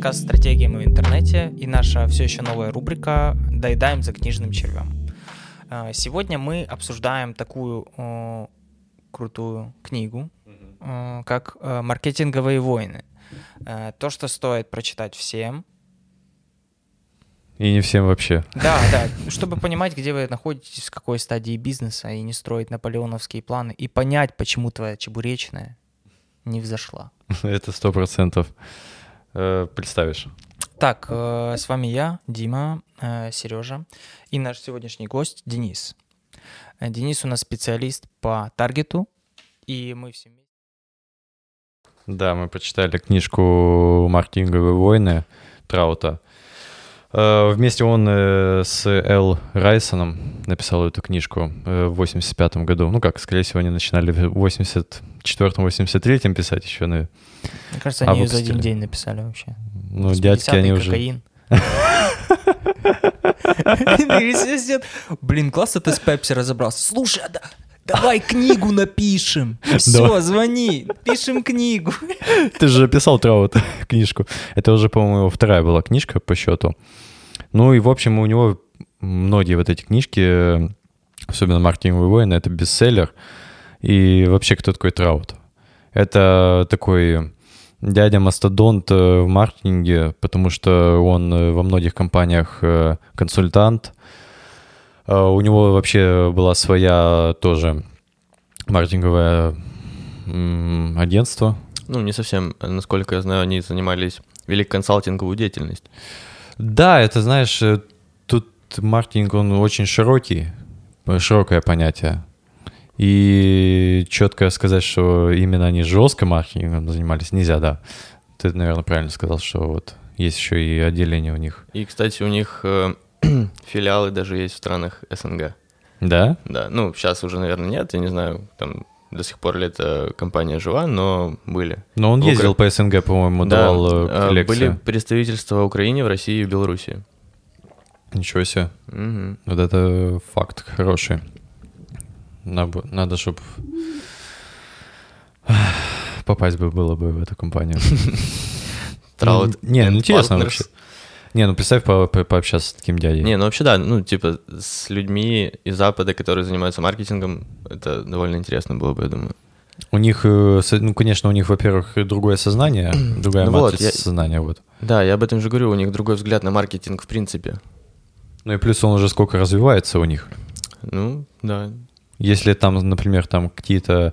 подкаст «Стратегия мы в интернете» и наша все еще новая рубрика «Доедаем за книжным червем». А, сегодня мы обсуждаем такую о, крутую книгу, о, как э, «Маркетинговые войны». Э, то, что стоит прочитать всем. И не всем вообще. Да, да, чтобы понимать, где вы находитесь, в какой стадии бизнеса, и не строить наполеоновские планы, и понять, почему твоя чебуречная не взошла. Это сто процентов. Э, представишь. Так, э, с вами я, Дима, э, Сережа, и наш сегодняшний гость Денис. Денис у нас специалист по таргету, и мы все вместе... Да, мы почитали книжку «Маркетинговые войны» Траута. Вместе он с Эл Райсоном написал эту книжку в 85 году. Ну как, скорее всего, они начинали в 84-83 писать еще. Мне кажется, они а ее за один день написали вообще. Ну, дядьки они уже... кокаин. Блин, классно ты с Пепси разобрался. Слушай, а давай книгу напишем. Все, звони, пишем книгу. Ты же писал Траут книжку. Это уже, по-моему, вторая была книжка по счету. Ну и, в общем, у него многие вот эти книжки, особенно «Маркетинговый воин», это бестселлер. И вообще, кто такой Траут? Это такой дядя мастодонт э, в маркетинге, потому что он э, во многих компаниях э, консультант. У него вообще была своя тоже маркетинговое агентство. Ну, не совсем. Насколько я знаю, они занимались вели консалтинговую деятельность. Да, это, знаешь, тут маркетинг, он очень широкий, широкое понятие. И четко сказать, что именно они жестко маркетингом занимались, нельзя, да. Ты, наверное, правильно сказал, что вот есть еще и отделение у них. И, кстати, у них э, филиалы даже есть в странах СНГ. Да? Да, ну, сейчас уже, наверное, нет, я не знаю, там до сих пор ли эта компания жива, но были. Но он ездил Укра... по СНГ, по-моему, да, давал э, лекции. Были представительства в Украине, в России и в Беларуси. Ничего себе. Угу. Вот это факт хороший. Надо, надо чтобы попасть бы было бы в эту компанию. Траут. Не, интересно вообще. Не, ну представь по по пообщаться с таким дядей. Не, ну вообще да, ну типа с людьми из Запада, которые занимаются маркетингом, это довольно интересно было бы, я думаю. У них, э, ну, конечно, у них, во-первых, другое сознание, другая ну матрица вот, я, сознания, вот. Да, я об этом же говорю, у них другой взгляд на маркетинг в принципе. Ну и плюс он уже сколько развивается у них. Ну, да, если там, например, там какие-то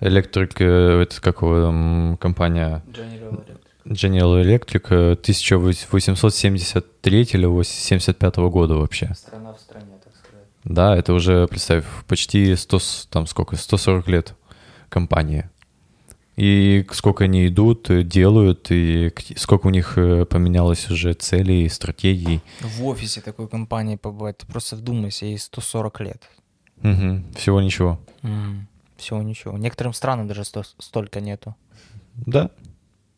электрик, э, это какого компания? General. General Electric 1873 или 85 года вообще. Страна в стране, так сказать. Да, это уже, представь, почти 100, там сколько, 140 лет компании. И сколько они идут, делают, и сколько у них э, поменялось уже целей, стратегий. В офисе такой компании побывать, ты просто вдумайся, ей 140 лет. Угу. Всего ничего. Mm. Всего ничего. Некоторым странам даже сто- столько нету. Да.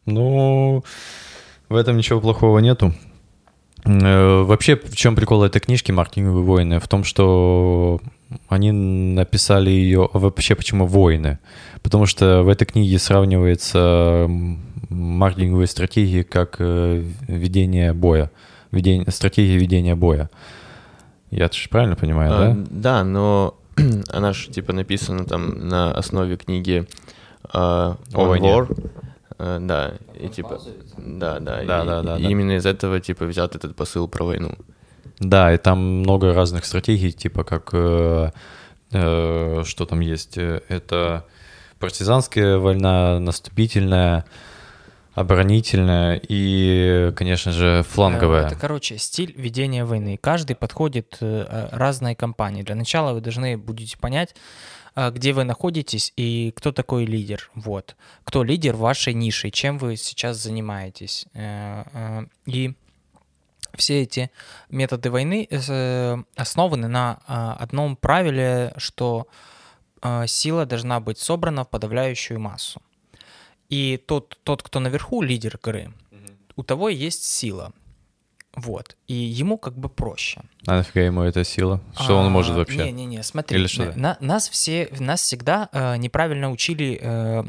Ну, в этом ничего плохого нету. Э, вообще, в чем прикол этой книжки «Маркетинговые войны»? В том, что они написали ее... Вообще, почему войны? Потому что в этой книге сравнивается маркетинговые стратегии как э, ведение боя. Ведение, стратегия ведения боя. Я же правильно понимаю, а, да? Да, но она же типа написана там на основе книги uh, On War. Uh, да, и типа, да, да, да, и, да, да, и да. именно из этого типа взят этот посыл про войну. Да, и там много разных стратегий, типа как э, э, что там есть, это партизанская война, наступительная, оборонительная и, конечно же, фланговая. Это, короче, стиль ведения войны. Каждый подходит э, разной компании. Для начала вы должны будете понять, э, где вы находитесь и кто такой лидер. Вот. Кто лидер вашей ниши, чем вы сейчас занимаетесь. Э, и все эти методы войны основаны на одном правиле, что сила должна быть собрана в подавляющую массу. И тот, тот кто наверху, лидер игры, у того есть сила. Вот. И ему как бы проще. А нафига ему эта сила? Что а, он может вообще? Не-не-не, смотри. Или что? На, нас все, нас всегда э, неправильно учили э,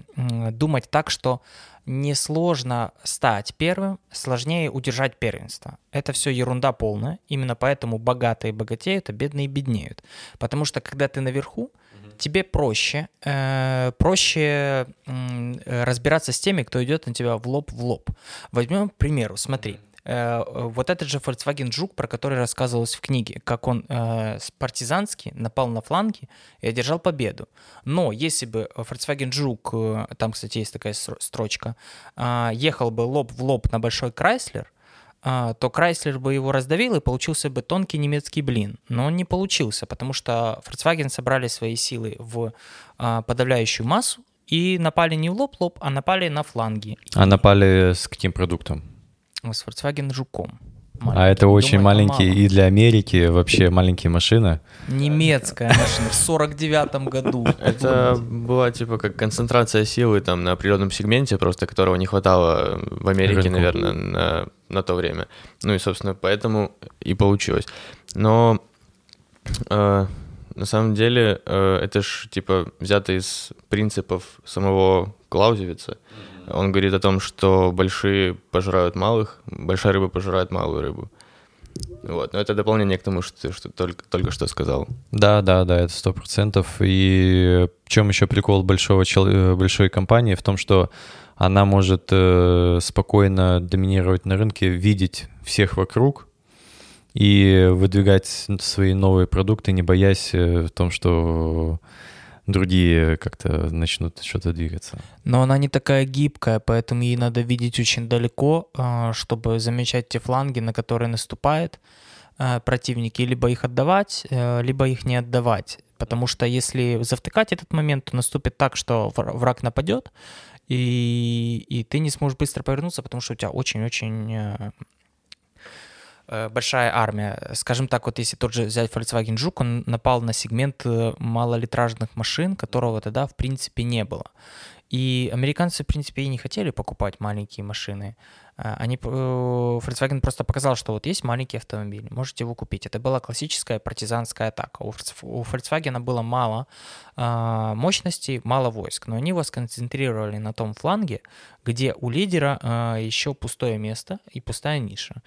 думать так, что несложно стать первым, сложнее удержать первенство. Это все ерунда полная. Именно поэтому богатые богатеют, а бедные беднеют. Потому что когда ты наверху, тебе проще, э, проще э, разбираться с теми, кто идет на тебя в лоб в лоб. Возьмем к примеру, смотри, э, вот этот же Volkswagen Жук, про который рассказывалось в книге, как он э, партизански напал на фланги и одержал победу. Но если бы Volkswagen Жук, э, там, кстати, есть такая строчка, э, ехал бы лоб в лоб на большой Крайслер, то Крайслер бы его раздавил и получился бы тонкий немецкий блин. Но он не получился, потому что Volkswagen собрали свои силы в подавляющую массу и напали не в лоб-лоб, а напали на фланги. А напали с каким продуктом? С Volkswagen Жуком. Маленький. А это очень Думаю, маленькие и для Америки вообще маленькие машины. Немецкая машина в 49 году. Это была типа как концентрация силы там на определенном сегменте, просто которого не хватало в Америке, Рынку. наверное, на, на то время. Ну и, собственно, поэтому и получилось. Но э, на самом деле э, это ж типа взято из принципов самого Клаузевица. Mm-hmm он говорит о том, что большие пожирают малых, большая рыба пожирает малую рыбу. Вот, но это дополнение к тому, что ты что только, только что сказал. Да, да, да, это сто процентов. И в чем еще прикол большого, э, большой компании? В том, что она может э, спокойно доминировать на рынке, видеть всех вокруг и выдвигать свои новые продукты, не боясь э, в том, что другие как-то начнут что-то двигаться. Но она не такая гибкая, поэтому ей надо видеть очень далеко, а, чтобы замечать те фланги, на которые наступает а, противники, либо их отдавать, э, либо их не отдавать. Потому что если завтыкать этот момент, то наступит так, что враг нападет, и, и ты не сможешь быстро повернуться, потому что у тебя очень-очень э, большая армия. Скажем так, вот если тот же взять Volkswagen Жук, он напал на сегмент э, малолитражных машин, которого тогда в принципе не было. И американцы, в принципе, и не хотели покупать маленькие машины. Э, они, Volkswagen просто показал, что вот есть маленький автомобиль, можете его купить. Это была классическая партизанская атака. У Volkswagen было мало мощностей, мало войск, но они его сконцентрировали на том фланге, где у лидера еще пустое место и пустая ниша.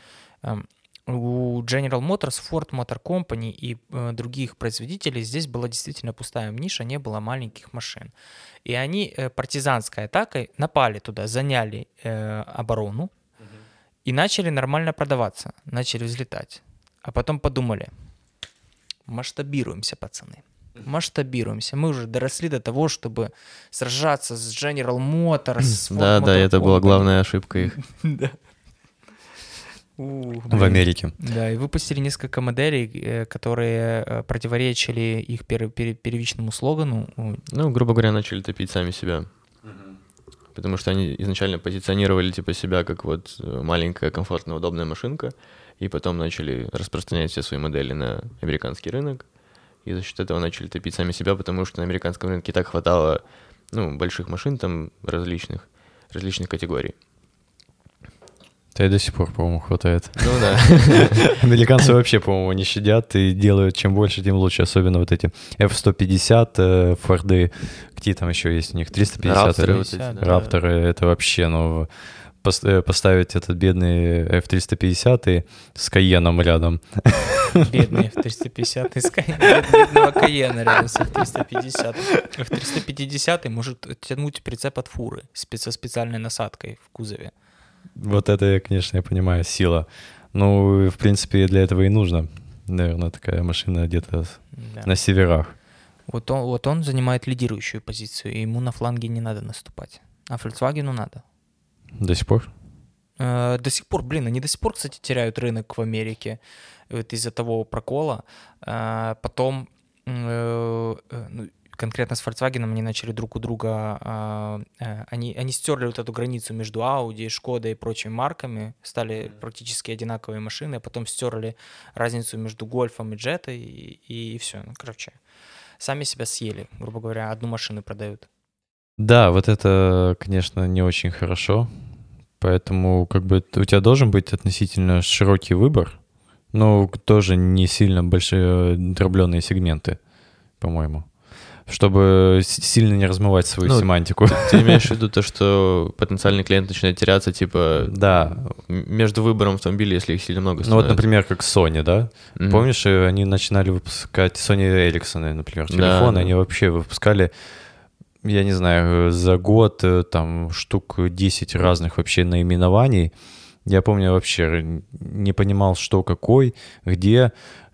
У General Motors, Ford Motor Company и э, других производителей здесь была действительно пустая ниша, не было маленьких машин. И они э, партизанской атакой напали туда, заняли э, оборону угу. и начали нормально продаваться, начали взлетать. А потом подумали, масштабируемся, пацаны. Масштабируемся. Мы уже доросли до того, чтобы сражаться с General Motors. С Ford да, Motor да, это была главная ошибка их. да. В Америке. Да, и выпустили несколько моделей, э, которые э, противоречили их пер, пер, первичному слогану. Ну, грубо говоря, начали топить сами себя. Потому что они изначально позиционировали типа себя как вот э, маленькая, комфортная, удобная машинка, и потом начали распространять все свои модели на американский рынок, и за счет этого начали топить сами себя, потому что на американском рынке так хватало ну, больших машин там различных, различных категорий. Да и до сих пор, по-моему, хватает. Ну да. Американцы вообще, по-моему, не щадят и делают чем больше, тем лучше. Особенно вот эти F-150, э, Форды, какие там еще есть у них? 350? Рапторы. Вот эти, Рапторы, это вообще, ну, э, поставить этот бедный F-350 с Каеном рядом. Бедный F-350 с бедного Каена рядом с F-350. F-350 может тянуть прицеп от фуры со специальной насадкой в кузове. Вот это, конечно, я понимаю, сила. Ну, в принципе, для этого и нужно, наверное, такая машина где-то да. на северах. Вот он, вот он занимает лидирующую позицию, и ему на фланге не надо наступать. А Volkswagen надо. До сих пор? Э, до сих пор, блин, они до сих пор, кстати, теряют рынок в Америке вот из-за того прокола. Э, потом э, ну, конкретно с Volkswagen они начали друг у друга, а, э, они, они стерли вот эту границу между Audi, Шкода и прочими марками, стали практически одинаковые машины, а потом стерли разницу между Гольфом и Джетой, и, и, и все. Ну, короче, сами себя съели, грубо говоря, одну машину продают. Да, вот это, конечно, не очень хорошо. Поэтому как бы у тебя должен быть относительно широкий выбор, но тоже не сильно большие дробленные сегменты, по-моему. Чтобы сильно не размывать свою ну, семантику. Ты имеешь в виду то, что потенциальный клиент начинает теряться, типа, да. между выбором автомобиля, если их сильно много становится. Ну вот, например, как Sony, да? Mm-hmm. Помнишь, э, они начинали выпускать Sony Ericsson, например, телефоны, да, они вообще выпускали я не знаю, за год э, там штук 10 разных вообще наименований. Я помню, вообще не понимал, что какой, где.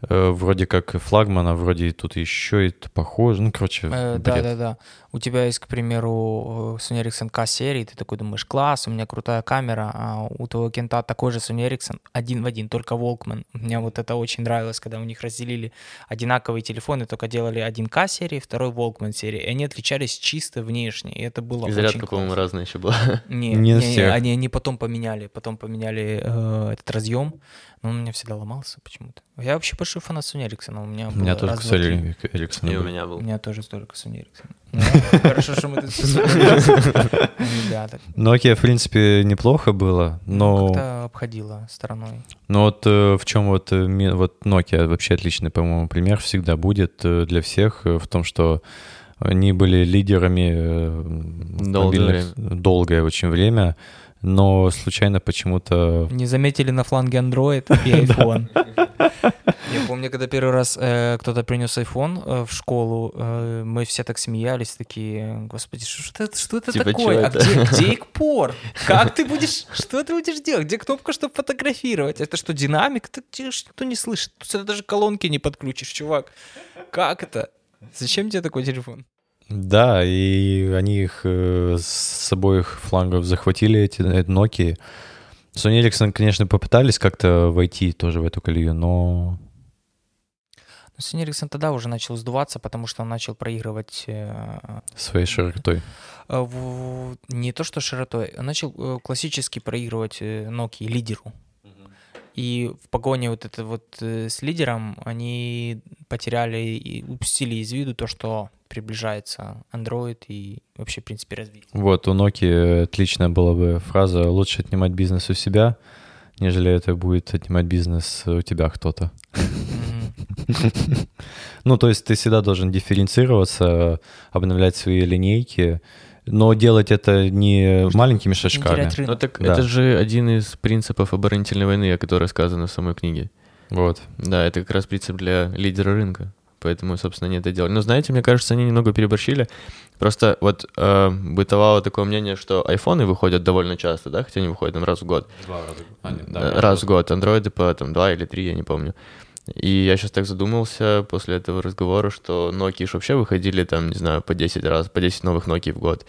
Э, вроде как флагмана, вроде тут еще это похоже. Ну, короче, э, Да, да, да. У тебя есть, к примеру, Sony Ericsson K-серии, ты такой думаешь, класс, у меня крутая камера, а у твоего кента такой же Sony Ericsson, один в один, только Walkman. Мне вот это очень нравилось, когда у них разделили одинаковые телефоны, только делали один K-серии, второй Walkman серии, и они отличались чисто внешне, и это было и зарядка, по-моему, разная еще была. Не, не, не, не они, они потом поменяли, потом поменяли э, этот разъем, но он у меня всегда ломался почему-то. Я вообще большой фанат Sony Ericsson. У меня, у меня только Sony Ericsson. И у меня был. У меня тоже столько Sony Ericsson. Хорошо, что мы тут все Nokia, в принципе, неплохо было, но... Ну, как-то обходила стороной. Ну вот э, в чем вот, э, вот Nokia вообще отличный, по-моему, пример всегда будет э, для всех в том, что они были лидерами долгое, долгое очень время но случайно почему-то... Не заметили на фланге Android и iPhone. Я помню, когда первый раз э, кто-то принес iPhone э, в школу, э, мы все так смеялись, такие, господи, что, это, что это типа такое? А где, где Икпор? Как ты будешь, что ты будешь делать? Где кнопка, чтобы фотографировать? Это что, динамик? Это никто не слышит. Тут даже колонки не подключишь, чувак. Как это? Зачем тебе такой телефон? Да, и они их э, с обоих флангов захватили, эти, эти Nokia. Sony Ericsson, конечно, попытались как-то войти тоже в эту колею, но... Но Sony Ericsson тогда уже начал сдуваться, потому что он начал проигрывать... Э, Своей широтой. Э, не то, что широтой, он начал э, классически проигрывать э, Nokia лидеру. И в погоне вот это вот э, с лидером они потеряли и упустили из виду то, что приближается Android и вообще, в принципе, развитие. Вот, у Nokia отличная была бы фраза «лучше отнимать бизнес у себя, нежели это будет отнимать бизнес у тебя кто-то». Ну, то есть ты всегда должен дифференцироваться, обновлять свои линейки, но делать это не маленькими шажками. Ну так да. это же один из принципов оборонительной войны, о которой сказано в самой книге. Вот. Да, это как раз принцип для лидера рынка поэтому, собственно, они это делали. Но знаете, мне кажется, они немного переборщили. Просто вот э, бытовало такое мнение, что айфоны выходят довольно часто, да, хотя они выходят там раз в год. Два раза. А, нет, да, раз, раз в год. Андроиды по там два или три, я не помню. И я сейчас так задумался после этого разговора, что Nokia вообще выходили там, не знаю, по 10 раз, по 10 новых Nokia в год.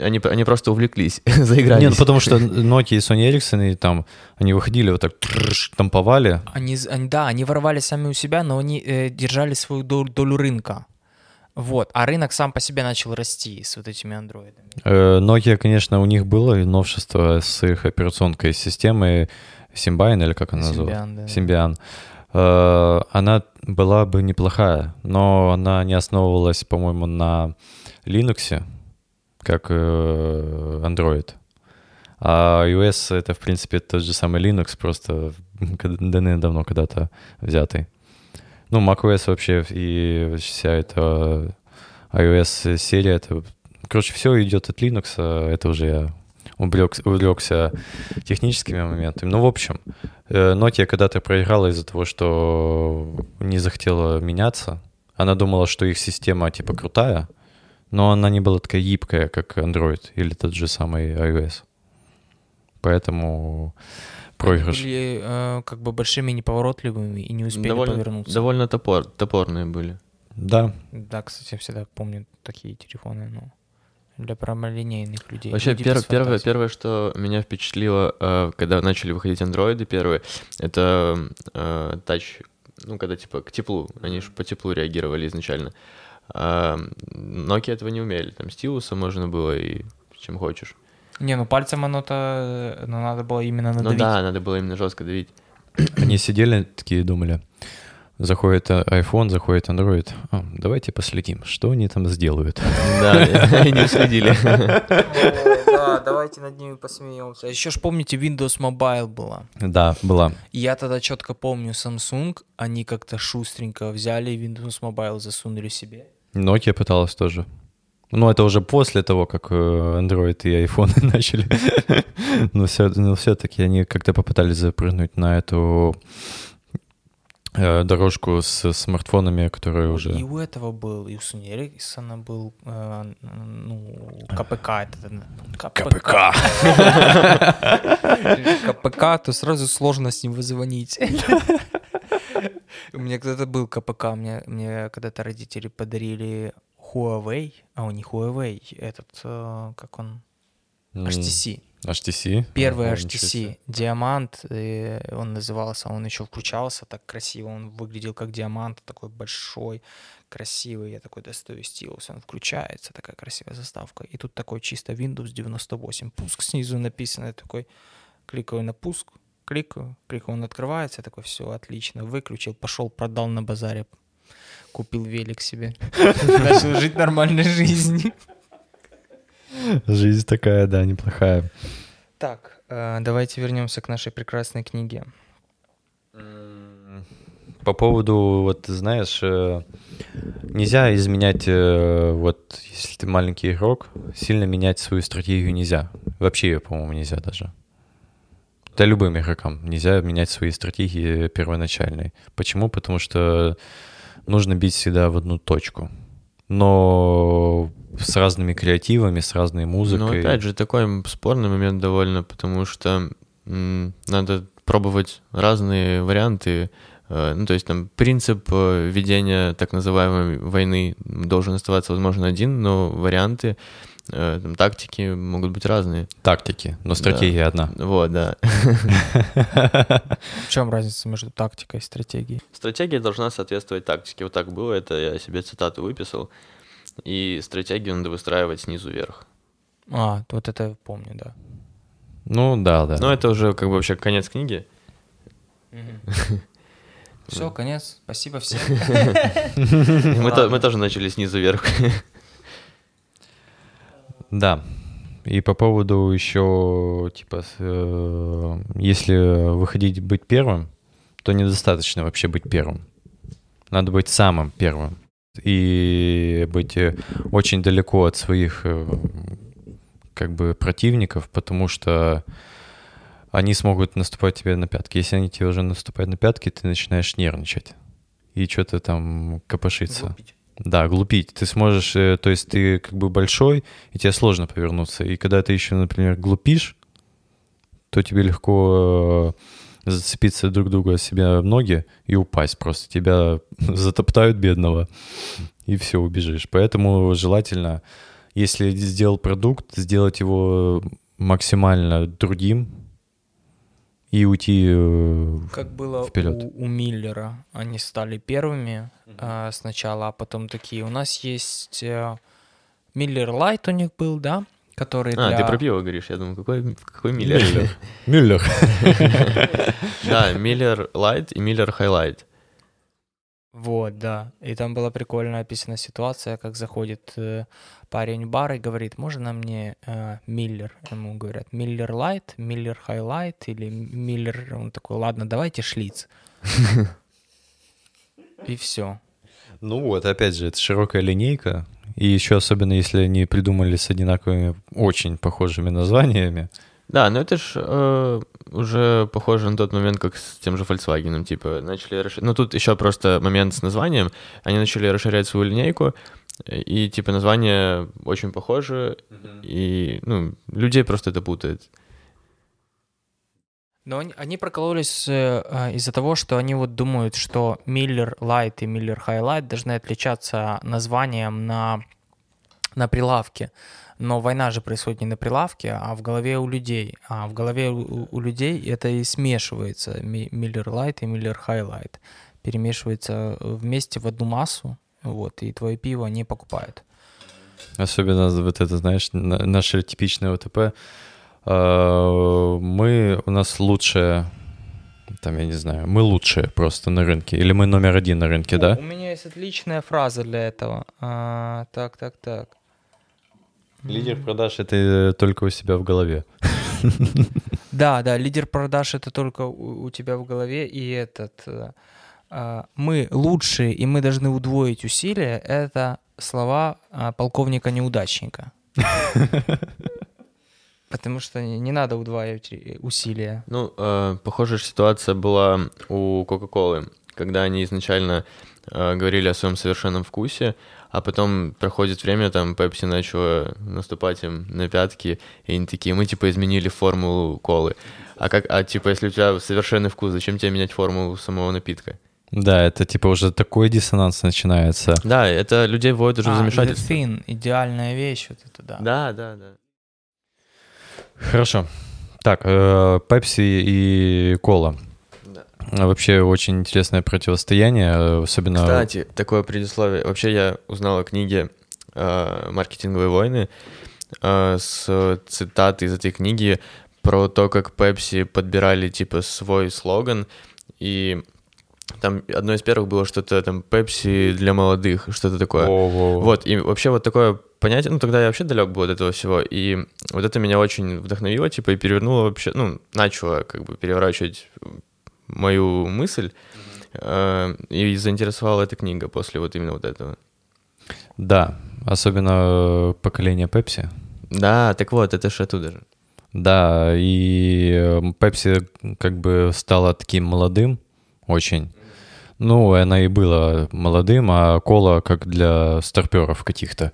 Они, они просто увлеклись, заигрались. Нет, ну потому что Nokia и Sony Ericsson, и там, они выходили вот так, тамповали. Они, они, да, они воровали сами у себя, но они э, держали свою долю, долю рынка. Вот, а рынок сам по себе начал расти с вот этими андроидами. Nokia, конечно, у них было новшество с их операционной системой Symbian, или как она называется? Symbian, да. Symbian. Э, она была бы неплохая, но она не основывалась, по-моему, на Linux, как э, Android. А iOS — это, в принципе, тот же самый Linux, просто давно когда-то взятый. Ну, macOS вообще и вся эта iOS-серия, это... Короче, все идет от Linux, а это уже я увлекся, увлекся техническими моментами. Ну, в общем, э, Nokia когда-то проиграла из-за того, что не захотела меняться. Она думала, что их система типа крутая, но она не была такая гибкая, как Android или тот же самый iOS. Поэтому проигрыш. Были э, как бы большими неповоротливыми и не успели довольно, повернуться. Довольно топор, топорные были. Да. Да, кстати, я всегда помню такие телефоны, но для прямолинейных людей. Вообще, пер, первое, первое, что меня впечатлило, э, когда начали выходить андроиды первые, это э, тач, ну, когда типа к теплу, они же по теплу реагировали изначально. А Nokia этого не умели, там стилуса можно было и чем хочешь. Не, ну пальцем оно-то, ну, надо было именно надавить. Ну да, надо было именно жестко давить. Они сидели такие думали, Заходит iPhone, заходит Android. А, давайте последим, что они там сделают. Да, не следили. Да, давайте над ними посмеемся. Еще ж помните, Windows Mobile была. Да, была. Я тогда четко помню Samsung, они как-то шустренько взяли Windows Mobile, засунули себе. Nokia пыталась тоже. Ну, это уже после того, как э, Android и iPhone начали. но, все, но все-таки они как-то попытались запрыгнуть на эту дорожку с смартфонами, которые уже... И у этого был, и у Sony Ericsson был, э, ну, КПК. Это, КПК. КПК, то сразу сложно с ним вызвонить. У меня когда-то был КПК, мне, мне когда-то родители подарили Huawei, а у них Huawei, этот, э, как он, HTC. HTC? Первый HTC, диамант, он назывался, он еще включался так красиво, он выглядел как диамант, такой большой, красивый, я такой достаю стилус, он включается, такая красивая заставка, и тут такой чисто Windows 98, пуск снизу написано, я такой кликаю на пуск, кликаю, кликаю, он открывается, я такой, все, отлично, выключил, пошел, продал на базаре, купил велик себе, начал жить нормальной жизнью. Жизнь такая, да, неплохая. Так, э, давайте вернемся к нашей прекрасной книге. По поводу, вот знаешь, э, нельзя изменять, э, вот если ты маленький игрок, сильно менять свою стратегию нельзя. Вообще ее, по-моему, нельзя даже. Да любым игрокам нельзя менять свои стратегии первоначальные. Почему? Потому что нужно бить всегда в одну точку. Но с разными креативами, с разной музыкой. Ну, опять же, такой спорный момент довольно, потому что надо пробовать разные варианты. Э, ну, то есть там принцип э, ведения так называемой войны должен оставаться, возможно, один, но варианты Э, там, тактики могут быть разные. Тактики, но стратегия да. одна. Вот, да. В чем разница между тактикой и стратегией? Стратегия должна соответствовать тактике. Вот так было, это я себе цитату выписал. И стратегию надо выстраивать снизу вверх. А, вот это я помню, да. Ну, да, да. Но это уже как бы вообще конец книги. Все, конец. Спасибо всем. Мы тоже начали снизу вверх. Да. И по поводу еще, типа, э, если выходить быть первым, то недостаточно вообще быть первым. Надо быть самым первым. И быть э, очень далеко от своих э, как бы противников, потому что они смогут наступать тебе на пятки. Если они тебе уже наступают на пятки, ты начинаешь нервничать и что-то там копошиться. Глупить. Да, глупить. Ты сможешь, э, то есть ты как бы большой, и тебе сложно повернуться. И когда ты еще, например, глупишь, то тебе легко э, зацепиться друг друга себя в ноги и упасть просто. Тебя затоптают бедного, и все, убежишь. Поэтому желательно, если сделал продукт, сделать его максимально другим, и уйти э, Как было вперед. У, у Миллера. Они стали первыми э, сначала, а потом такие. У нас есть э, Miller Lite у них был, да? Который а, для... ты про пиво говоришь, я думаю, какой, какой Миллер? Miller. Да, Miller Lite и Miller High Life. Вот, да. И там была прикольно описана ситуация, как заходит э, парень в бар и говорит, можно мне э, Miller? Ему говорят, Miller Lite, Miller High Life или Miller... Он такой, ладно, давайте Schlitz. И все. Ну вот, опять же, это широкая линейка. И еще особенно, если они придумали с одинаковыми, очень похожими названиями. Да, но это ж э, уже похоже на тот момент, как с тем же Volkswagen, типа, начали расширять... Ну, тут еще просто момент с названием. Они начали расширять свою линейку, и, типа, названия очень похожи, mm-hmm. и, ну, людей просто это путает. Но они, они прокололись э, из-за того, что они вот думают, что Miller Light и Miller Highlight должны отличаться названием на, на прилавке. Но война же происходит не на прилавке, а в голове у людей. А в голове у, у людей это и смешивается. Miller Light и Miller Highlight. Перемешивается вместе в одну массу, вот, и твое пиво не покупают. Особенно вот это, знаешь, наше типичное ОТП. А, мы, у нас лучшее, там, я не знаю, мы лучшие просто на рынке, или мы номер один на рынке, О, да? У меня есть отличная фраза для этого. А, так, так, так. Лидер продаж это э, только у себя в голове. Да, да, лидер продаж это только у, у тебя в голове, и этот э, а, мы лучшие, и мы должны удвоить усилия, это слова а, полковника-неудачника. Потому что не надо удваивать усилия. Ну, э, похожая ситуация была у Кока-Колы, когда они изначально э, говорили о своем совершенном вкусе, а потом проходит время, там Пепси начала наступать им на пятки, и они такие, мы типа изменили формулу колы. А как, а типа, если у тебя совершенный вкус, зачем тебе менять формулу самого напитка? Да, это типа уже такой диссонанс начинается. Да, это людей вводит уже а, в замешательство. Thin, идеальная вещь, вот это да. Да, да, да. Хорошо. Так, Пепси и кола. Да. Вообще очень интересное противостояние, особенно... Кстати, такое предисловие. Вообще я узнал о книге э, «Маркетинговые войны» э, с цитаты из этой книги про то, как Пепси подбирали, типа, свой слоган, и там одно из первых было что-то там Пепси для молодых, что-то такое. О-о-о. Вот, и вообще вот такое понятие, ну тогда я вообще далек был от этого всего, и вот это меня очень вдохновило, типа, и перевернуло вообще, ну, начало как бы переворачивать мою мысль, э, и заинтересовала эта книга после вот именно вот этого. Да, особенно поколение Пепси. Да, так вот, это же оттуда же. Да, и Пепси как бы стала таким молодым очень. Ну, она и была молодым, а кола как для старперов каких-то.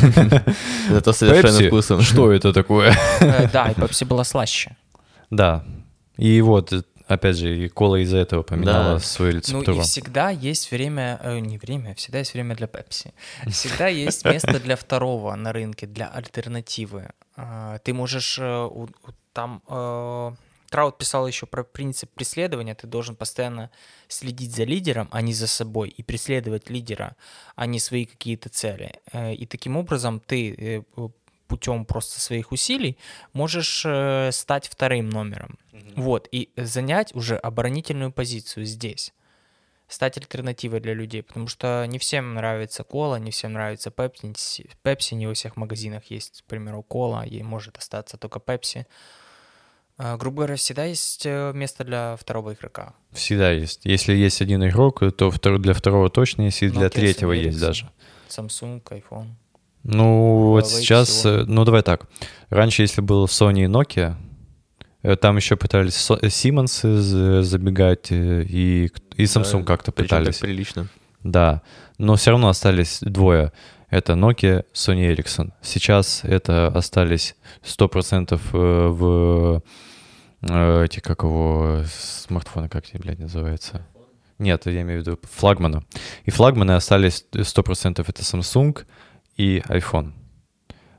Это совершенно вкусом. Что это такое? Э, да, и пепси была слаще. Да. И вот, опять же, и кола из-за этого поменяла свою рецептуру. Ну и всегда есть время, э, не время, всегда есть время для пепси. Всегда есть место для второго на рынке, для альтернативы. А, ты можешь э, там Траут писал еще про принцип преследования. Ты должен постоянно следить за лидером, а не за собой, и преследовать лидера, а не свои какие-то цели. Э, и таким образом ты э, путем просто своих усилий можешь э, стать вторым номером. Mm-hmm. Вот, и занять уже оборонительную позицию здесь стать альтернативой для людей, потому что не всем нравится кола, не всем нравится пепси, пепси не во всех магазинах есть, к примеру, кола, ей может остаться только пепси. А, грубо говоря, всегда есть э, место для второго игрока. Всегда есть. Если есть один игрок, то для второго точно есть, и для Nokia, третьего есть даже. Samsung, iPhone. Ну, вот сейчас, всего. Э, ну давай так. Раньше, если был Sony и Nokia, э, там еще пытались Siemens забегать, и, и Samsung да, как-то пытались. Так прилично. Да, но все равно остались двое. Это Nokia, Sony Ericsson. Сейчас это остались 100% в Э, эти, как его, смартфоны, как они, блядь, называются? Нет, я имею в виду флагмана. И флагманы остались 100% это Samsung и iPhone.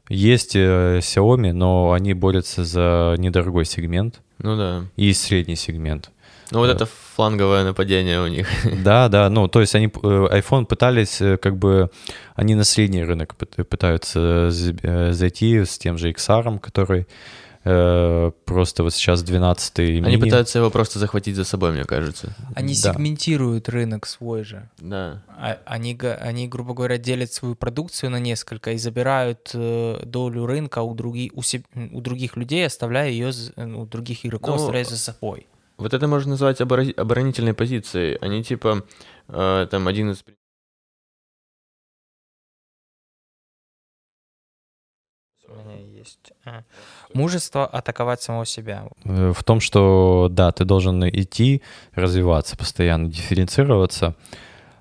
Есть э, Xiaomi, но они борются за недорогой сегмент. Ну да. И средний сегмент. Ну вот это фланговое нападение у них. Да, да, ну то есть они э, iPhone пытались как бы они на средний рынок пытаются зайти с тем же XR, который Э, просто вот сейчас 12 Они мини. пытаются его просто захватить за собой, мне кажется. Они да. сегментируют рынок свой же. Да. А, они, они, грубо говоря, делят свою продукцию на несколько и забирают э, долю рынка у, други, у, се, у других людей, оставляя ее, у других игроков, ну, оставляя за собой. Вот это можно назвать оборонительной позицией. Они типа, э, там один из есть э, мужество атаковать самого себя. Э, в том, что да, ты должен идти, развиваться, постоянно дифференцироваться,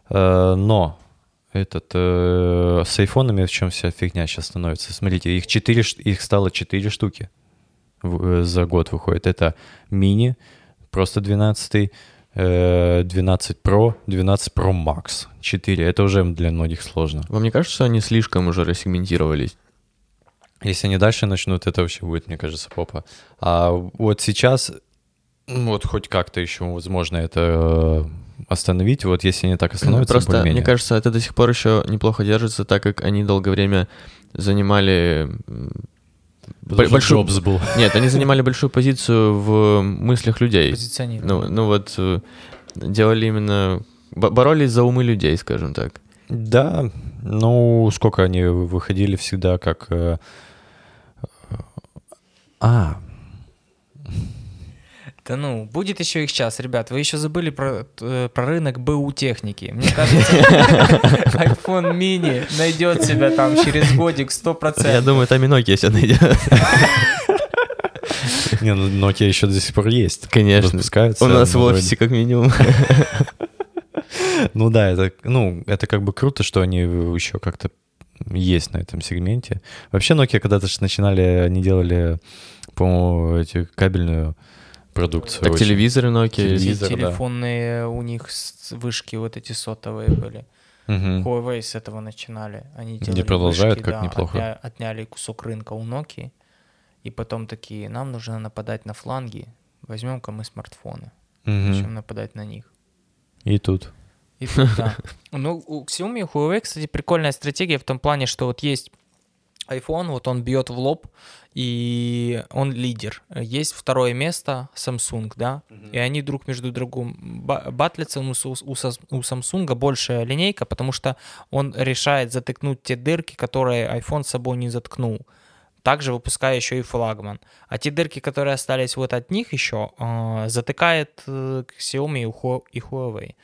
э, но этот с айфонами в чем вся фигня сейчас становится? Смотрите, их четыре, их стало четыре штуки за год выходит. Это мини, просто 12 12 Pro, 12 Pro Max. 4. Это уже для многих сложно. Вам не кажется, что они слишком уже рассегментировались? Если они дальше начнут, это вообще будет, мне кажется, попа. А вот сейчас, вот хоть как-то еще возможно это э, остановить, вот если они так остановятся, Просто, мне кажется, это до сих пор еще неплохо держится, так как они долгое время занимали большую... Джобс был. Нет, они занимали большую позицию в мыслях людей. Ну, ну вот э, делали именно... Боролись за умы людей, скажем так. Да, ну, сколько они выходили всегда как э, а. Да ну, будет еще их час, ребят. Вы еще забыли про, э, про рынок БУ техники. Мне кажется, iPhone mini найдет себя там через годик 100%. Я думаю, там и Nokia все найдет. Не, ну Nokia еще до сих пор есть. Конечно. Выпускаются. У нас в офисе как минимум. Ну да, это, ну, это как бы круто, что они еще как-то есть на этом сегменте. Вообще Nokia когда-то же начинали, они делали, по-моему, эти кабельную продукцию. Так очень. телевизоры Nokia. Телевизор, Телефонные да. у них вышки вот эти сотовые были. Угу. Huawei с этого начинали. Они делали Не продолжают, вышки, как да, неплохо. Отня, отняли кусок рынка у Nokia. И потом такие, нам нужно нападать на фланги, возьмем-ка мы смартфоны. Угу. Начнем нападать на них. И тут. И да. Ну, у Xiaomi и Huawei, кстати, прикольная стратегия в том плане, что вот есть iPhone, вот он бьет в лоб, и он лидер. Есть второе место Samsung, да, mm-hmm. и они друг между другом батлятся. У, у, у Samsung большая линейка, потому что он решает затыкнуть те дырки, которые iPhone с собой не заткнул. Также выпуская еще и флагман. А те дырки, которые остались вот от них еще, э, затыкает э, Xiaomi и Huawei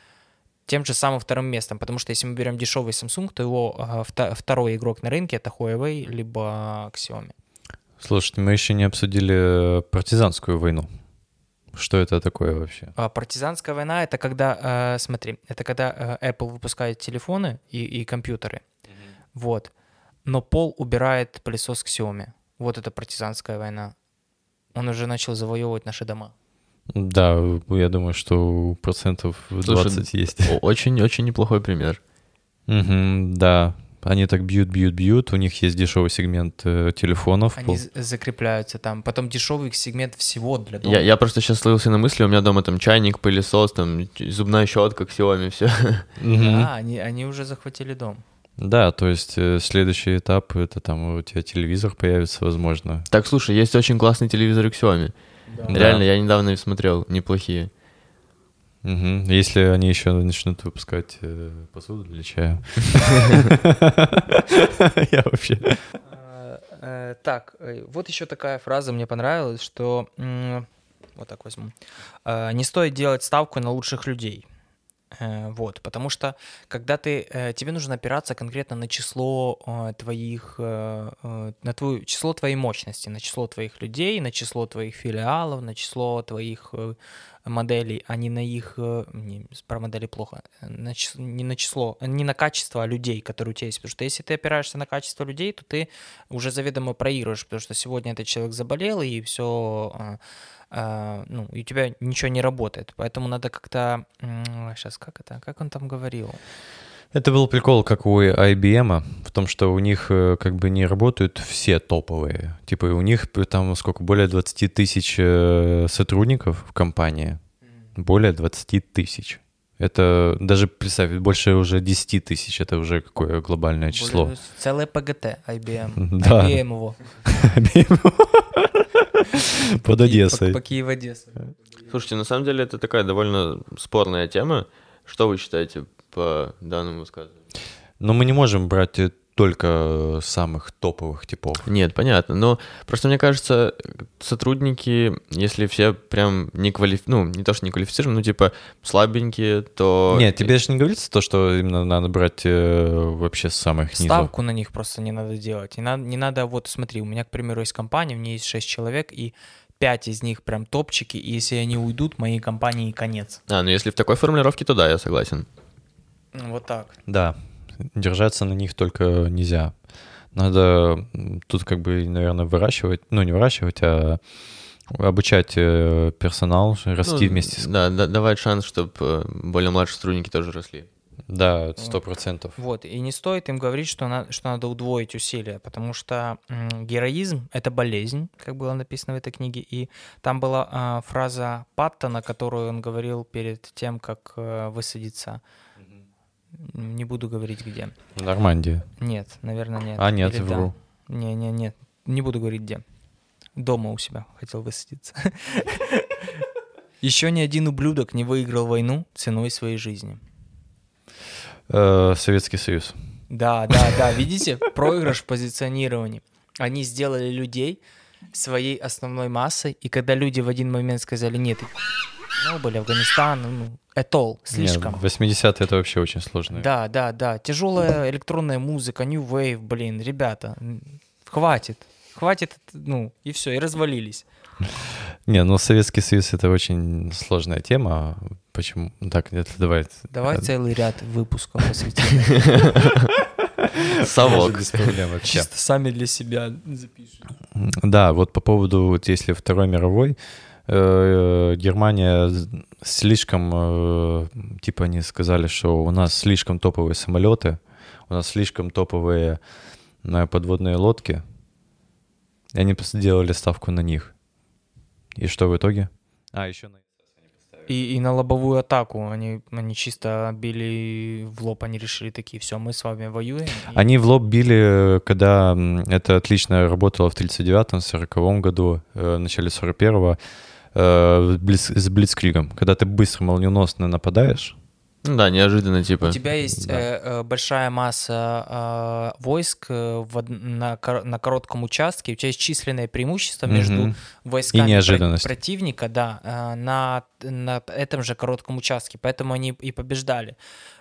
тем же самым вторым местом, потому что если мы берем дешевый Samsung, то его э, второй игрок на рынке это Huawei либо Xiaomi. Слушайте, мы еще не обсудили партизанскую войну. Что это такое вообще? А, партизанская война это когда, э, смотри, это когда э, Apple выпускает телефоны и, и компьютеры, mm-hmm. вот, но Пол убирает пылесос Xiaomi. Вот это партизанская война. Он уже начал завоевывать наши дома. Да, я думаю, что процентов 20 Слушай, есть. Очень-очень неплохой пример. Угу, да, они так бьют, бьют, бьют. У них есть дешевый сегмент э, телефонов. Они пол... закрепляются там. Потом дешевый сегмент всего для дома. Я, я просто сейчас слился на мысли, у меня дома там чайник, пылесос, там зубная щетка, Xiaomi, все. Да, они, они уже захватили дом. Да, то есть э, следующий этап это там у тебя телевизор появится, возможно. Так, слушай, есть очень классный телевизор Xiaomi. Да. Реально, я недавно их смотрел, неплохие. Угу. Если они еще начнут выпускать э, посуду для чая. Я вообще. А, э, так, э, вот еще такая фраза мне понравилась, что вот так возьму. А, не стоит делать ставку на лучших людей. Вот, потому что когда ты, тебе нужно опираться конкретно на число твоих, на твою, число твоей мощности, на число твоих людей, на число твоих филиалов, на число твоих моделей, а не на их, э, не, про модели плохо, на, не на число, не на качество людей, которые у тебя есть. Потому что если ты опираешься на качество людей, то ты уже заведомо проигрываешь, потому что сегодня этот человек заболел, и все, а, ну, и у тебя ничего не работает. Поэтому надо как-то, сейчас, как это, как он там говорил? Это был прикол, как у IBM, в том, что у них э, как бы не работают все топовые. Типа у них там сколько, более 20 тысяч э, сотрудников в компании. Более 20 тысяч. Это даже, представь, больше уже 10 тысяч, это уже какое глобальное число. Более, целое ПГТ IBM. Да. IBM его. Под Одессой. По Киев-Одесса. Слушайте, на самом деле это такая довольно спорная тема. Что вы считаете по данному высказыванию. Но мы не можем брать только самых топовых типов. Нет, понятно. Но просто мне кажется, сотрудники, если все прям не квалиф... ну, не то, что не квалифицированы, ну, типа, слабенькие, то... Нет, тебе же не говорится то, что именно надо брать э, вообще с самых низов. Ставку на них просто не надо делать. Не надо, не надо, вот смотри, у меня, к примеру, есть компания, у меня есть 6 человек, и пять из них прям топчики, и если они уйдут, моей компании конец. А, ну если в такой формулировке, то да, я согласен. Вот так. Да, держаться на них только нельзя. Надо тут как бы, наверное, выращивать, ну не выращивать, а обучать э, персонал, расти ну, вместе с... Да, да, давать шанс, чтобы э, более младшие сотрудники тоже росли. Да, сто процентов. Вот, и не стоит им говорить, что, на, что надо удвоить усилия, потому что м, героизм — это болезнь, как было написано в этой книге, и там была а, фраза Паттона, которую он говорил перед тем, как а, высадиться не буду говорить где. Нормандия. Нет, наверное, нет. А, нет, Или вру. Да. Не, не, нет. Не буду говорить где. Дома у себя хотел высадиться. Еще ни один ублюдок не выиграл войну ценой своей жизни. Э, Советский Союз. Да, да, да. Видите? Проигрыш в позиционировании. Они сделали людей своей основной массой, и когда люди в один момент сказали, нет, ну, были Афганистан, ну, Этол, слишком. Нет, 80 это вообще очень сложно. Да, да, да. Тяжелая электронная музыка, New Wave, блин, ребята, хватит. Хватит, ну, и все, и развалились. Не, ну Советский Союз это очень сложная тема. Почему? Так, это давай. Давай целый ряд выпусков посвятим. Совок. Без проблем вообще. Чисто сами для себя запишем. Да, вот по поводу, вот если Второй мировой, э, Германия слишком, э, типа они сказали, что у нас слишком топовые самолеты, у нас слишком топовые э, подводные лодки, и они сделали ставку на них. И что в итоге? А, еще на и, и на лобовую атаку они, они чисто били в лоб, они решили такие, все, мы с вами воюем. Они в лоб били, когда это отлично работало в 39-м, 40-м году, э, в начале 41-го, э, с Блицкригом. Когда ты быстро, молниеносно нападаешь, да, неожиданно типа. У тебя есть да. э, э большая масса э, войск э, в, на, на коротком участке, у тебя есть численное преимущество между угу. войсками и противника, да, э, на, на этом же коротком участке, поэтому они и побеждали.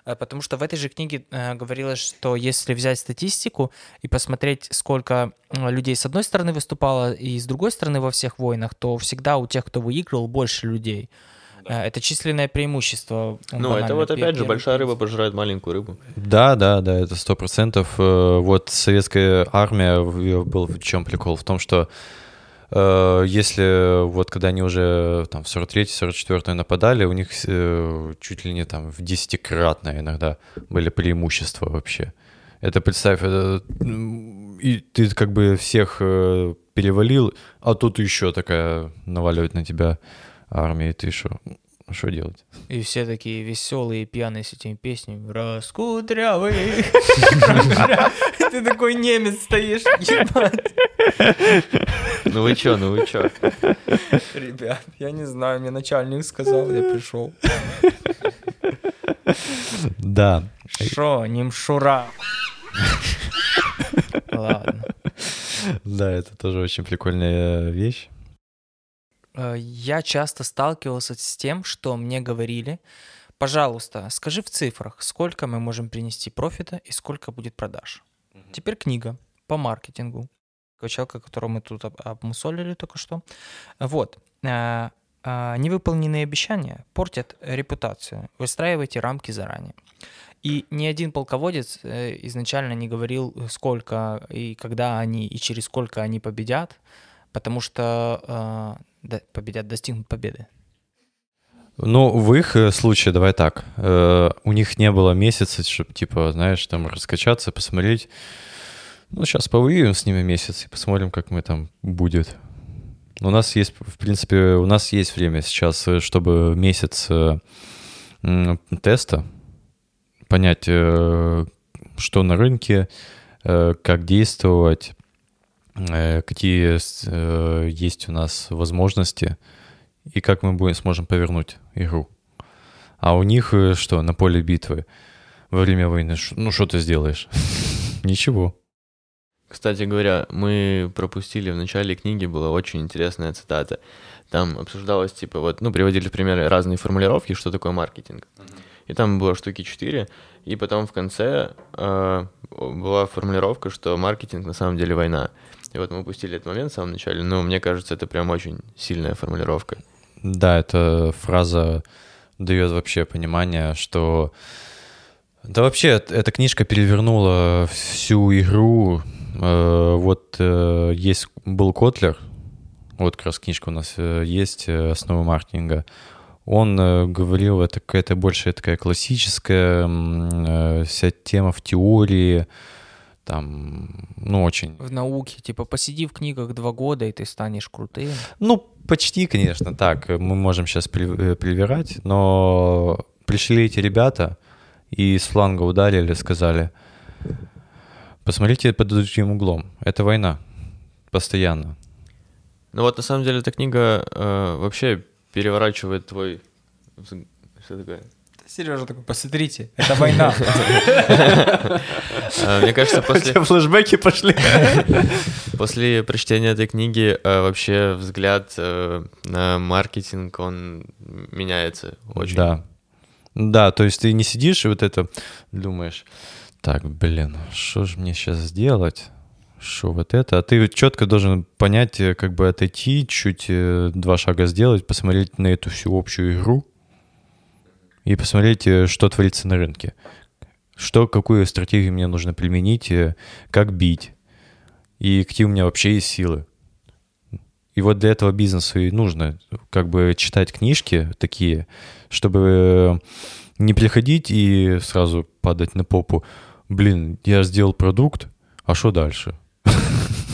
Э, потому что в этой же книге э, говорилось, что если взять статистику и посмотреть, сколько людей с одной стороны выступало и с другой стороны во всех войнах, то всегда у тех, кто выигрывал, больше людей. Да. Это численное преимущество. Ну, это вот опять же большая рыба пожирает маленькую рыбу. Да, да, да, это сто процентов. Э, вот советская армия, был в чем прикол? В том, что э, если вот когда они уже там в 43-44 нападали, у них э, чуть ли не там в десятикратное иногда были преимущества вообще. Это представь, это, и ты как бы всех перевалил, а тут еще такая наваливает на тебя армии, ты что? Что делать? И все такие веселые, пьяные с этими песнями. Раскудрявый. Ты такой немец стоишь, ебать. Ну вы чё, ну вы чё? Ребят, я не знаю, мне начальник сказал, я пришел. Да. Шо, немшура. Ладно. Да, это тоже очень прикольная вещь. Э, я часто сталкивался с тем, что мне говорили, пожалуйста, скажи в цифрах, сколько мы можем принести профита и сколько будет продаж. Угу. Теперь книга по маркетингу. Человека, которого мы тут обмусолили только что. Вот. Э, э, невыполненные обещания портят репутацию. Выстраивайте рамки заранее. И ни один полководец изначально не говорил, сколько и когда они и через сколько они победят, потому что победят, достигнут победы? Ну, в их э, случае, давай так, э, у них не было месяца, чтобы, типа, знаешь, там раскачаться, посмотреть. Ну, сейчас повоюем с ними месяц и посмотрим, как мы там будет. У нас есть, в принципе, у нас есть время сейчас, э, чтобы месяц э, теста, понять, э, что на рынке, э, как действовать, какие э, есть у нас возможности и как мы будем, сможем повернуть игру. А у них э, что, на поле битвы во время войны, ну что ты сделаешь? Ничего. Кстати говоря, мы пропустили в начале книги, была очень интересная цитата. Там обсуждалось, типа, вот, ну, приводили в пример разные формулировки, что такое маркетинг. И там было штуки четыре, и потом в конце э, была формулировка, что маркетинг на самом деле война. И вот мы упустили этот момент в самом начале, но мне кажется, это прям очень сильная формулировка. Да, эта фраза дает вообще понимание, что... Да вообще, эта книжка перевернула всю игру. Э, вот э, есть был Котлер, вот как раз книжка у нас э, есть, «Основы маркетинга». Он говорил, это какая-то больше такая классическая вся тема в теории, там, ну, очень... В науке, типа, посиди в книгах два года, и ты станешь крутым. Ну, почти, конечно, так. Мы можем сейчас э, привирать, но пришли эти ребята и с фланга ударили, сказали, посмотрите под другим углом, это война, постоянно. Ну вот, на самом деле, эта книга э, вообще переворачивает твой... Что такое? Сережа такой, посмотрите, это война. А, мне кажется, после... Флэшбэки пошли. После прочтения этой книги а, вообще взгляд э, на маркетинг, он меняется очень. Да. Да, то есть ты не сидишь и вот это думаешь, так, блин, что же мне сейчас сделать? Что вот это? А ты четко должен понять, э, как бы отойти, чуть э, два шага сделать, посмотреть на эту всю общую игру и посмотреть, э, что творится на рынке. Что, какую стратегию мне нужно применить, как бить, и какие у меня вообще есть силы. И вот для этого бизнесу и нужно как бы читать книжки такие, чтобы не приходить и сразу падать на попу. Блин, я сделал продукт, а что дальше?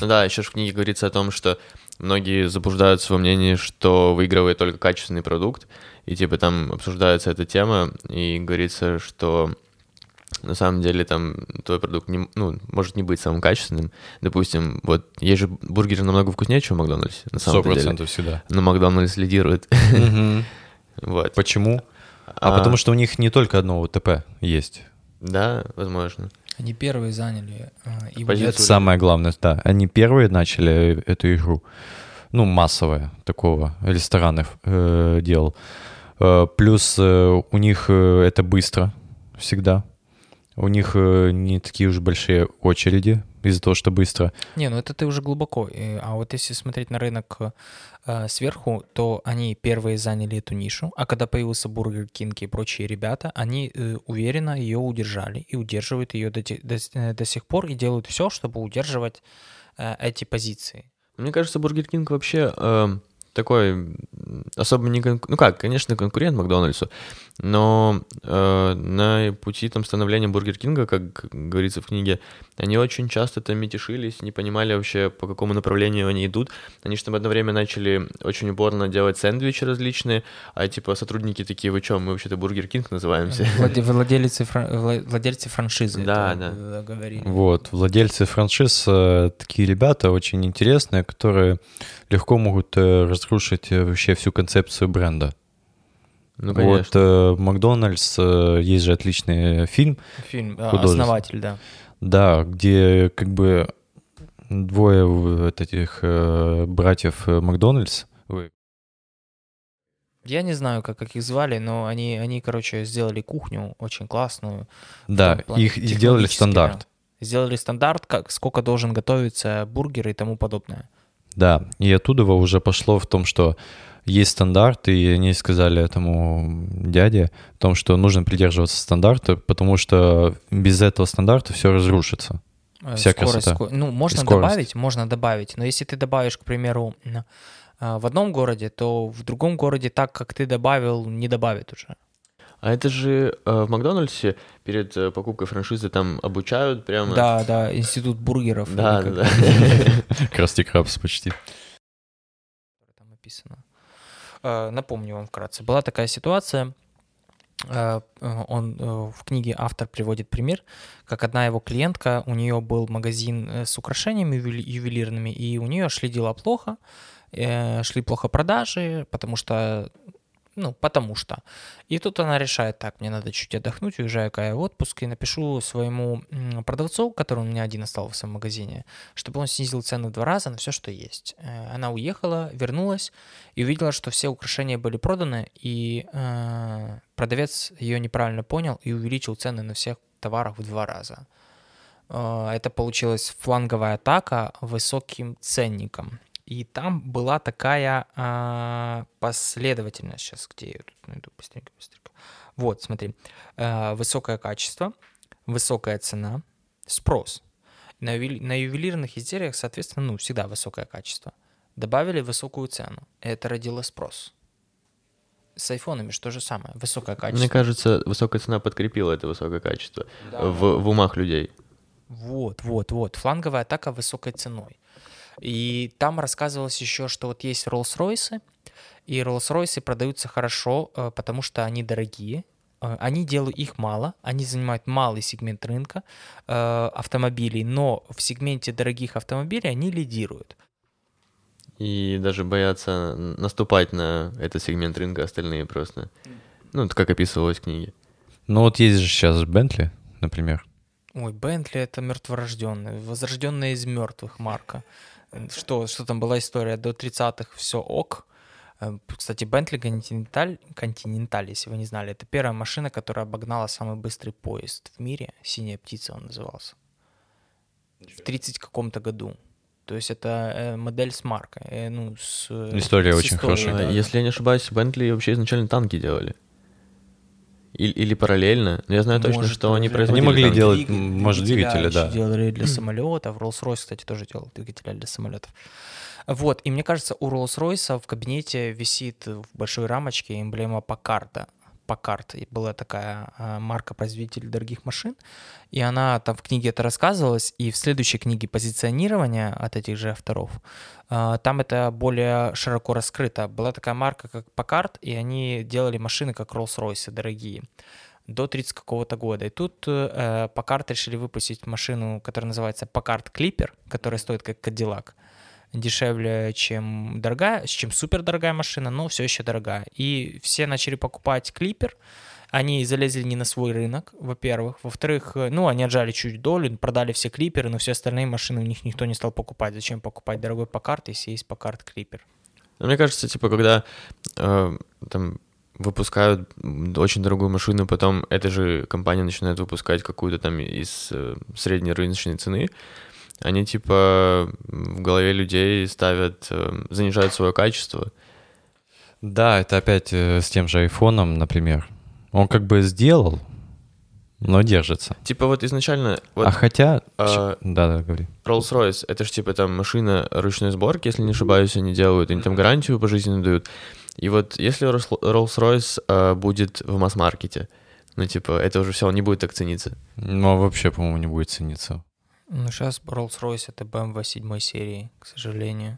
Ну да, еще в книге говорится о том, что многие заблуждаются во мнении, что выигрывает только качественный продукт, и типа там обсуждается эта тема, и говорится, что на самом деле там твой продукт не, ну, может не быть самым качественным. Допустим, вот есть же бургеры намного вкуснее, чем в Макдональдсе, на самом 100% деле. всегда. Но Макдональдс лидирует. Вот. Почему? А, а потому что у них не только одно УТП есть. Да, возможно. Они первые заняли. А, и Это самое главное, да. Они первые начали эту игру. Ну, массовое такого ресторанов э, дел. Э, плюс э, у них э, это быстро всегда. У них э, не такие уж большие очереди из-за того, что быстро. Не, ну это ты уже глубоко. А вот если смотреть на рынок э, сверху, то они первые заняли эту нишу, а когда появился Бургер Кинг и прочие ребята, они э, уверенно ее удержали и удерживают ее до, до, до сих пор и делают все, чтобы удерживать э, эти позиции. Мне кажется, Бургер Кинг вообще... Э такой особо не... Конку... Ну как, конечно, конкурент Макдональдсу, но э, на пути там становления Бургер Кинга, как говорится в книге, они очень часто там метушились, не понимали вообще, по какому направлению они идут. Они же там одно время начали очень упорно делать сэндвичи различные, а типа сотрудники такие, вы что, мы вообще-то Бургер Кинг называемся. Владельцы, владельцы франшизы. Да, да. Говорили. Вот, владельцы франшиз, э, такие ребята очень интересные, которые легко могут э, разрушить э, вообще всю концепцию бренда. Ну, конечно. Вот э, Макдональдс, э, есть же отличный фильм. Фильм, основатель, да. Да, где как бы двое вот этих э, братьев э, Макдональдс. Я не знаю, как, как их звали, но они, они, короче, сделали кухню очень классную. Да, плане, их сделали стандарт. Да. Сделали стандарт, как сколько должен готовиться бургер и тому подобное. Да, и оттуда уже пошло в том, что есть стандарт, и они сказали этому дяде о том, что нужно придерживаться стандарта, потому что без этого стандарта все разрушится. Э, Вся скорость, красота. Скорость. Ну, можно добавить, можно добавить, но если ты добавишь, к примеру, а, в одном городе, то в другом городе так, как ты добавил, не добавит уже. А это же э, в Макдональдсе перед э, покупкой франшизы там обучают прямо... Да, да, институт бургеров. Да, да, да. Красти Крабс почти. Там написано. Э, напомню вам вкратце. Была такая ситуация, э, он э, в книге автор приводит пример, как одна его клиентка, у нее был магазин с украшениями ювелирными, и у нее шли дела плохо, шли плохо продажи, потому что ну, потому что. И тут она решает, так, мне надо чуть отдохнуть, уезжаю я в отпуск и напишу своему продавцу, который у меня один остался в магазине, чтобы он снизил цены в два раза на все, что есть. Э, она уехала, вернулась и увидела, что все украшения были проданы, и э, продавец ее неправильно понял и увеличил цены на всех товарах в два раза. Э, это получилась фланговая атака высоким ценником. И там была такая а, последовательность. Сейчас, где я тут найду? Быстренько, быстренько. Вот, смотри. А, высокое качество, высокая цена, спрос. На, на ювелирных изделиях, соответственно, ну, всегда высокое качество. Добавили высокую цену. Это родило спрос. С айфонами что же самое? Высокое качество. Мне кажется, высокая цена подкрепила это высокое качество да. в, в умах людей. Вот, вот, вот. Фланговая атака высокой ценой. И там рассказывалось еще, что вот есть Rolls-Royce, и Rolls-Royce продаются хорошо, э, потому что они дорогие, э, они делают их мало, они занимают малый сегмент рынка э, автомобилей, но в сегменте дорогих автомобилей они лидируют. И даже боятся наступать на этот сегмент рынка остальные просто. Ну, это как описывалось в книге. Ну вот есть же сейчас Бентли, например. Ой, Бентли это мертворожденный, возрожденная из мертвых марка. Что, что там была история до 30-х, все ок. Э, кстати, Bentley Continental, Continental, если вы не знали, это первая машина, которая обогнала самый быстрый поезд в мире. «Синяя птица» он назывался. В 30 каком-то году. То есть это э, модель с маркой. Э, ну, с, История с очень историей. хорошая. Да. Если я не ошибаюсь, Bentley вообще изначально танки делали. Или, или параллельно. Но я знаю точно, может, что они производили. Они могли танки. делать, может, двигатели, да. делали для самолетов. Rolls-Royce, кстати, тоже делал двигатели для самолетов. Вот, и мне кажется, у Rolls-Royce в кабинете висит в большой рамочке эмблема Packard. Packard была такая а, марка-производитель дорогих машин, и она там в книге это рассказывалась, и в следующей книге позиционирования от этих же авторов, а, там это более широко раскрыто. Была такая марка, как Packard, и они делали машины, как Rolls-Royce, дорогие до 30 какого-то года. И тут э, Packard решили выпустить машину, которая называется Packard Clipper, которая стоит как Cadillac дешевле, чем дорогая, чем супер дорогая машина, но все еще дорогая. И все начали покупать клипер, они залезли не на свой рынок, во-первых. Во-вторых, ну, они отжали чуть долю, продали все клиперы, но все остальные машины у них никто не стал покупать. Зачем покупать дорогой покарт, если есть покарт клипер? Ну, мне кажется, типа, когда э, там выпускают очень дорогую машину, потом эта же компания начинает выпускать какую-то там из э, средней рыночной цены, они типа в голове людей ставят, э, занижают свое качество. Да, это опять э, с тем же айфоном, например. Он как бы сделал, но держится. Типа вот изначально... Вот, а хотя... А, да, да, говори. Rolls-Royce, это же типа там машина ручной сборки, если не ошибаюсь, они делают, они там гарантию пожизненно дают. И вот если Rolls-Royce а, будет в масс-маркете, ну типа это уже все, он не будет так цениться. Ну, вообще, по-моему, не будет цениться. Ну, сейчас Rolls-Royce — это BMW 7 серии, к сожалению.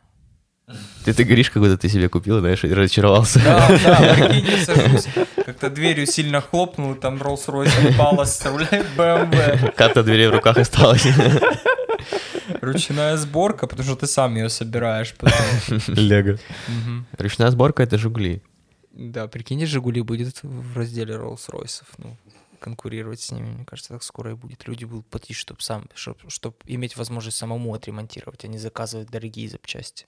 Ты, ты говоришь, как будто ты себе купил, знаешь, и разочаровался. Да, да, прикинь, сажусь, как-то дверью сильно хлопнул, там Rolls-Royce упала, составляет BMW. Карта дверей в руках осталась. Ручная сборка, потому что ты сам ее собираешь потом. Лего. Ручная сборка — это «Жигули». Да, прикинь, «Жигули» будет в разделе Rolls-Royce. Ну, конкурировать с ними. Мне кажется, так скоро и будет. Люди будут платить, чтобы сам, чтобы, чтобы иметь возможность самому отремонтировать, а не заказывать дорогие запчасти.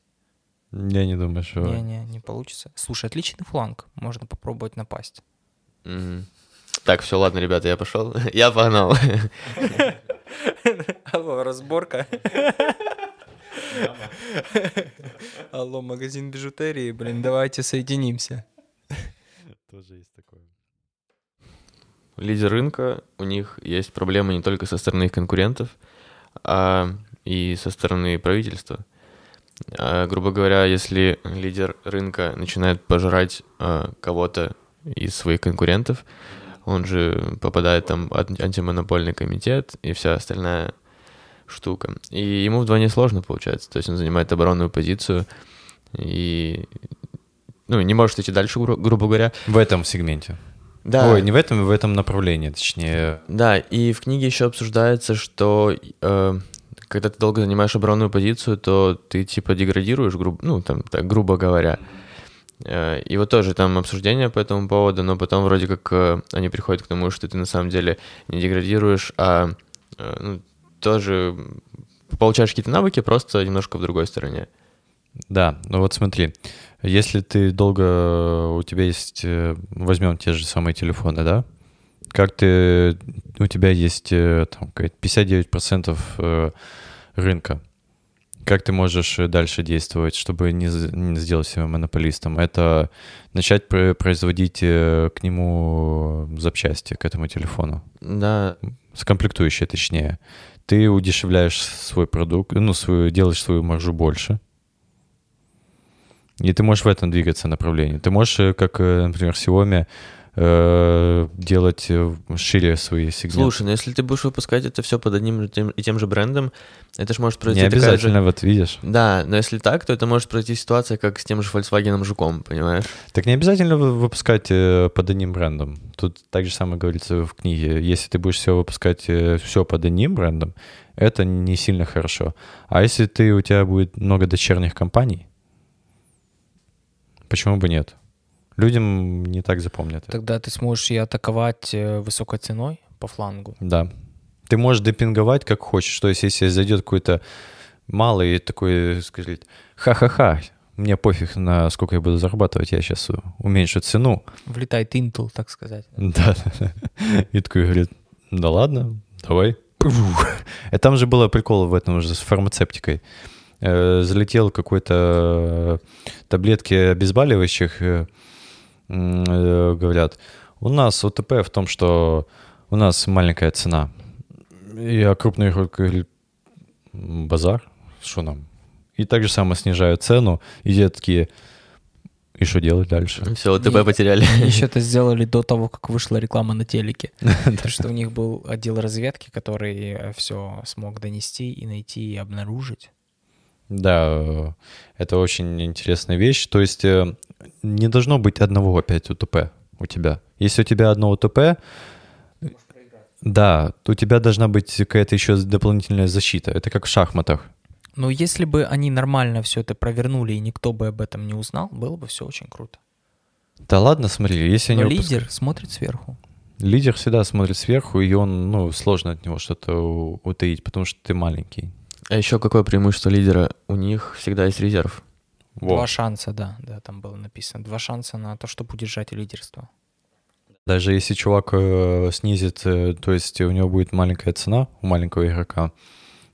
Я не думаю, что... Не-не, не получится. Слушай, отличный фланг. Можно попробовать напасть. Mm-hmm. Так, все, ладно, ребята, я пошел. я погнал. Алло, разборка. Алло, магазин бижутерии, блин, давайте соединимся. Тоже есть такое лидер рынка, у них есть проблемы не только со стороны их конкурентов, а и со стороны правительства. А, грубо говоря, если лидер рынка начинает пожирать а, кого-то из своих конкурентов, он же попадает там в антимонопольный комитет и вся остальная штука. И ему вдвойне сложно получается. То есть он занимает оборонную позицию и ну, не может идти дальше, гру- грубо говоря. В этом сегменте. Да. Ой, не в этом, в этом направлении, точнее. Да, и в книге еще обсуждается, что э, когда ты долго занимаешь оборонную позицию, то ты типа деградируешь, грубо, ну, там, так, грубо говоря. Э, и вот тоже там обсуждение по этому поводу, но потом вроде как э, они приходят к тому, что ты на самом деле не деградируешь, а э, ну, тоже получаешь какие-то навыки, просто немножко в другой стороне. Да, ну вот смотри, если ты долго, у тебя есть, э, возьмем те же самые телефоны, да, как ты, у тебя есть э, там 59% э, рынка, как ты можешь дальше действовать, чтобы не, не сделать себя монополистом? Это начать производить к нему запчасти, к этому телефону. Да. Скомплектующие, точнее. Ты удешевляешь свой продукт, ну, свою, делаешь свою маржу больше, и ты можешь в этом двигаться направлении. Ты можешь, э, как, э, например, Xiaomi, э, делать шире свои сегменты. Слушай, ну если ты будешь выпускать это все под одним и тем, и тем же брендом, это же может произойти Не обязательно, же... вот видишь. Да, но если так, то это может пройти ситуация, как с тем же Volkswagen Жуком, понимаешь? Так не обязательно выпускать под одним брендом. Тут так же самое говорится в книге. Если ты будешь все выпускать все под одним брендом, это не сильно хорошо. А если ты, у тебя будет много дочерних компаний, Почему бы нет? Людям не так запомнят. Тогда ты сможешь и атаковать э, высокой ценой по флангу. Да. Ты можешь депинговать как хочешь. То есть, если зайдет какой-то малый такой, скажи, ха-ха-ха, мне пофиг, на сколько я буду зарабатывать, я сейчас уменьшу цену. Влетает Intel, так сказать. Да. И такой говорит, да ладно, давай. И там же было прикол в этом уже с фармацевтикой. Э, залетел какой-то э, таблетки обезболивающих, э, говорят, у нас ОТП в том, что у нас маленькая цена. Я крупный игрок говорит, базар, что нам? И так же самое снижают цену, и те такие, и что делать дальше? Все, ОТП потеряли. Еще это сделали до того, как вышла реклама на телеке. Потому что у них был отдел разведки, который все смог донести и найти и обнаружить. Да, это очень интересная вещь. То есть э, не должно быть одного опять УТП у тебя. Если у тебя одно УТП, да, то у тебя должна быть какая-то еще дополнительная защита. Это как в шахматах. Но если бы они нормально все это провернули и никто бы об этом не узнал, было бы все очень круто. Да ладно, смотри, если Но они лидер выпуск... смотрит сверху. Лидер всегда смотрит сверху, и он, ну, сложно от него что-то утаить, потому что ты маленький. А еще какое преимущество лидера? У них всегда есть резерв. Во. Два шанса, да, да, там было написано. Два шанса на то, чтобы удержать лидерство. Даже если чувак э, снизит, э, то есть у него будет маленькая цена у маленького игрока,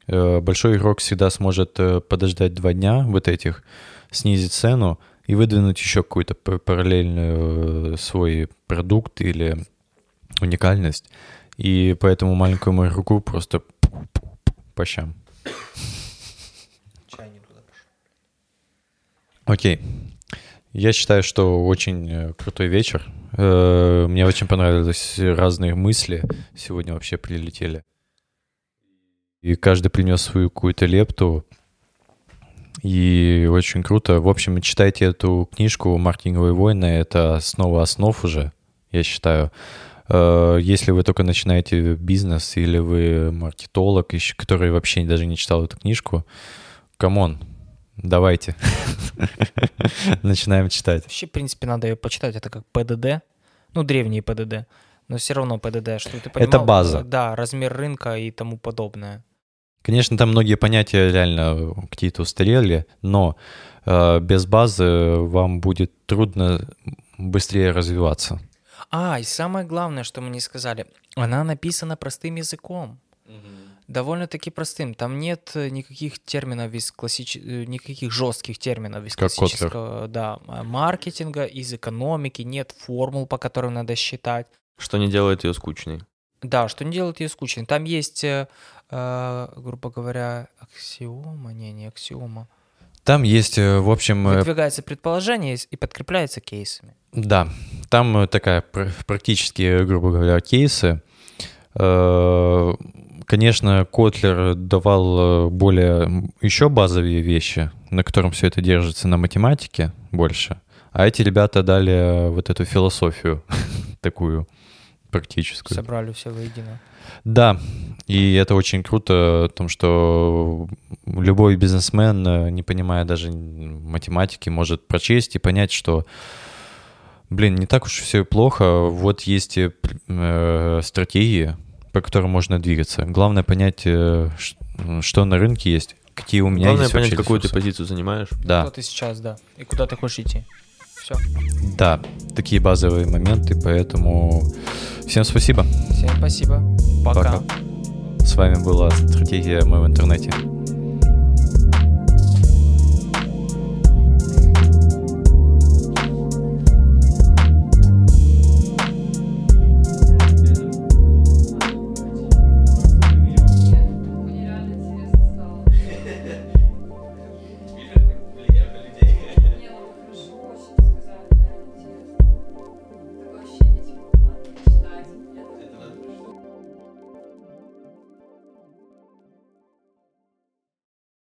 э, большой игрок всегда сможет э, подождать два дня вот этих, снизить цену и выдвинуть еще какой-то параллельный э, свой продукт или уникальность. И поэтому маленькому игроку просто по щам. Чай не туда пошел. Окей. Я считаю, что очень э, крутой вечер. Э, мне очень понравились разные мысли. Сегодня вообще прилетели. И каждый принес свою какую-то лепту. И очень круто. В общем, читайте эту книжку «Маркетинговые войны». Это основа основ уже, я считаю. Э, если вы только начинаете бизнес или вы маркетолог, который вообще даже не читал эту книжку, come on, давайте. Начинаем читать. Вообще, в принципе, надо ее почитать. Это как ПДД, ну, древние ПДД, но все равно ПДД, что ты понимал. Это база. Да, размер рынка и тому подобное. Конечно, там многие понятия реально какие-то устарели, но э, без базы вам будет трудно быстрее развиваться. А, и самое главное, что мы не сказали, она написана простым языком. Угу. Довольно-таки простым. Там нет э, никаких терминов из классич... Э, никаких жестких терминов из как классического да, маркетинга, из экономики, нет формул, по которым надо считать. Что не делает ее скучной. Да, что не делает ее скучной. Там есть, э, э грубо говоря, аксиома, не, не аксиома. Там есть, в общем... Выдвигается предположение и подкрепляется кейсами. Да, там такая практически, грубо говоря, кейсы. Э, конечно, Котлер давал э, более еще базовые вещи, на котором все это держится, на математике больше. А эти ребята дали вот эту философию такую практическую. Собрали все воедино. Да, и это очень круто, о том, что любой бизнесмен, э, не понимая даже математики, может прочесть и понять, что блин, не так уж все плохо. Вот есть э, стратегии, по которым можно двигаться. Главное понять, э, что на рынке есть, какие у меня Главное есть понять, какую ты позицию занимаешь. Да. Кто ты сейчас, да. И куда ты хочешь идти. Все. Да, такие базовые моменты, поэтому всем спасибо. Всем спасибо. Пока. Пока. С вами была стратегия мы в интернете.